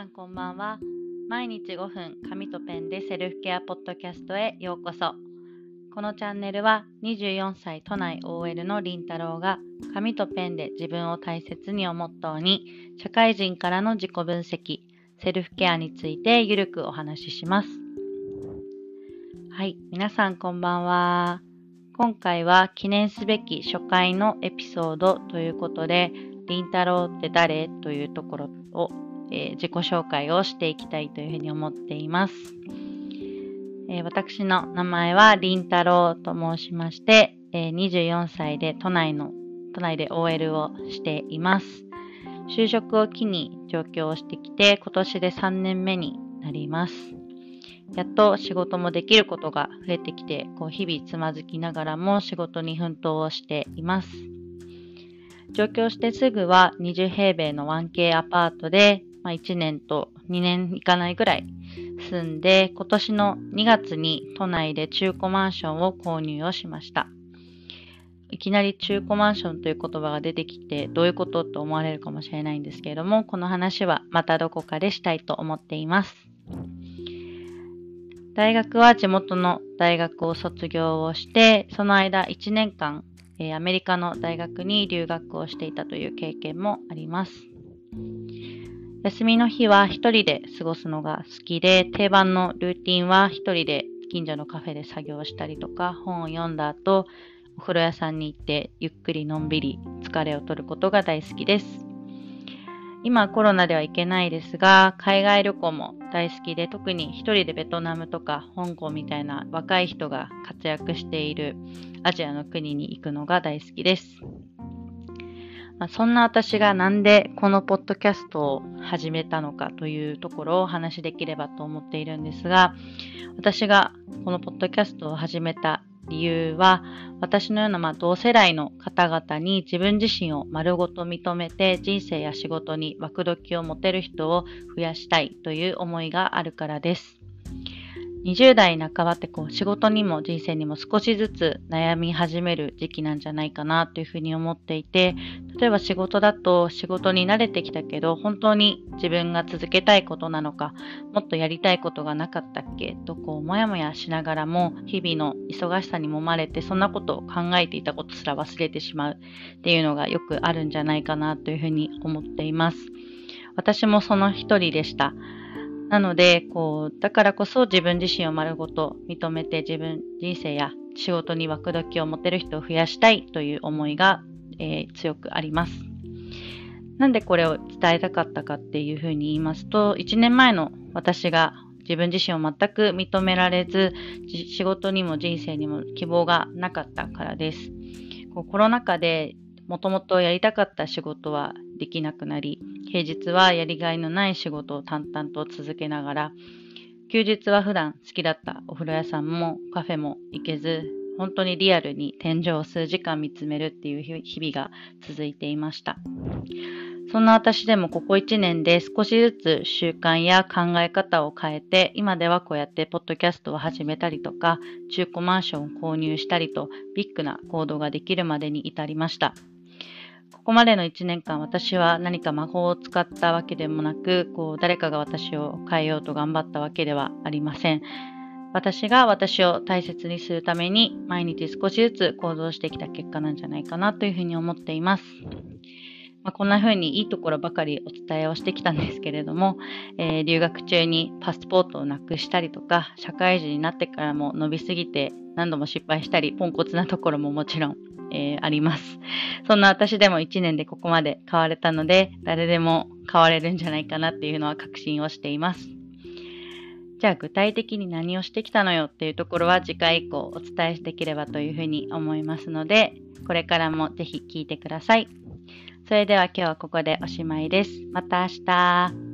さんこんばんは。毎日5分紙とペンでセルフケアポッドキャストへようこそ。このチャンネルは24歳都内 OL のりんたろうが紙とペンで自分を大切にをモットーに社会人からの自己分析、セルフケアについてゆるくお話しします。はい、皆さんこんばんは。今回は記念すべき初回のエピソードということで、りんたろうって誰？というところをえー、自己紹介をしていきたいというふうに思っています。えー、私の名前はりんたろうと申しまして、えー、24歳で都内の、都内で OL をしています。就職を機に上京してきて、今年で3年目になります。やっと仕事もできることが増えてきて、こう日々つまずきながらも仕事に奮闘をしています。上京してすぐは20平米の 1K アパートでまあ、1年と2年いかないぐらい住んで、今年の2月に都内で中古マンションを購入をしました。いきなり中古マンションという言葉が出てきてどういうことと思われるかもしれないんですけれども、この話はまたどこかでしたいと思っています。大学は地元の大学を卒業をして、その間1年間、アメリカの大学に留学をしていたという経験もあります。休みの日は一人で過ごすのが好きで、定番のルーティンは一人で近所のカフェで作業したりとか、本を読んだ後、お風呂屋さんに行ってゆっくりのんびり疲れを取ることが大好きです。今コロナでは行けないですが、海外旅行も大好きで、特に一人でベトナムとか香港みたいな若い人が活躍しているアジアの国に行くのが大好きです。まあ、そんな私がなんでこのポッドキャストを始めたのかというところをお話しできればと思っているんですが、私がこのポッドキャストを始めた理由は、私のようなま同世代の方々に自分自身を丸ごと認めて人生や仕事に枠時を持てる人を増やしたいという思いがあるからです。20代半ばってこう仕事にも人生にも少しずつ悩み始める時期なんじゃないかなというふうに思っていて、例えば仕事だと仕事に慣れてきたけど、本当に自分が続けたいことなのか、もっとやりたいことがなかったっけとこう、もやもやしながらも、日々の忙しさにもまれて、そんなことを考えていたことすら忘れてしまうっていうのがよくあるんじゃないかなというふうに思っています。私もその一人でした。なので、こう、だからこそ自分自身を丸ごと認めて自分、人生や仕事に枠時を持てる人を増やしたいという思いが、えー、強くあります。なんでこれを伝えたかったかっていうふうに言いますと、1年前の私が自分自身を全く認められず、仕事にも人生にも希望がなかったからです。こうコロナ禍でもともとやりたかった仕事はできなくなり、平日はやりがいのない仕事を淡々と続けながら、休日は普段好きだったお風呂屋さんもカフェも行けず、本当にリアルに天井を数時間見つめるっていう日々が続いていました。そんな私でもここ1年で少しずつ習慣や考え方を変えて、今ではこうやってポッドキャストを始めたりとか、中古マンションを購入したりと、ビッグな行動ができるまでに至りました。ここまでの1年間私は何か魔法を使ったわけでもなく、こう誰かが私を変えようと頑張ったわけではありません。私が私を大切にするために毎日少しずつ行動してきた結果なんじゃないかなというふうに思っています。まあ、こんな風にいいところばかりお伝えをしてきたんですけれども、えー、留学中にパスポートをなくしたりとか、社会人になってからも伸びすぎて何度も失敗したり、ポンコツなところももちろんえー、あります。そんな私でも1年でここまで変われたので、誰でも変われるんじゃないかなっていうのは確信をしています。じゃあ具体的に何をしてきたのよっていうところは次回以降お伝えしていければというふうに思いますので、これからもぜひ聞いてください。それでは今日はここでおしまいです。また明日。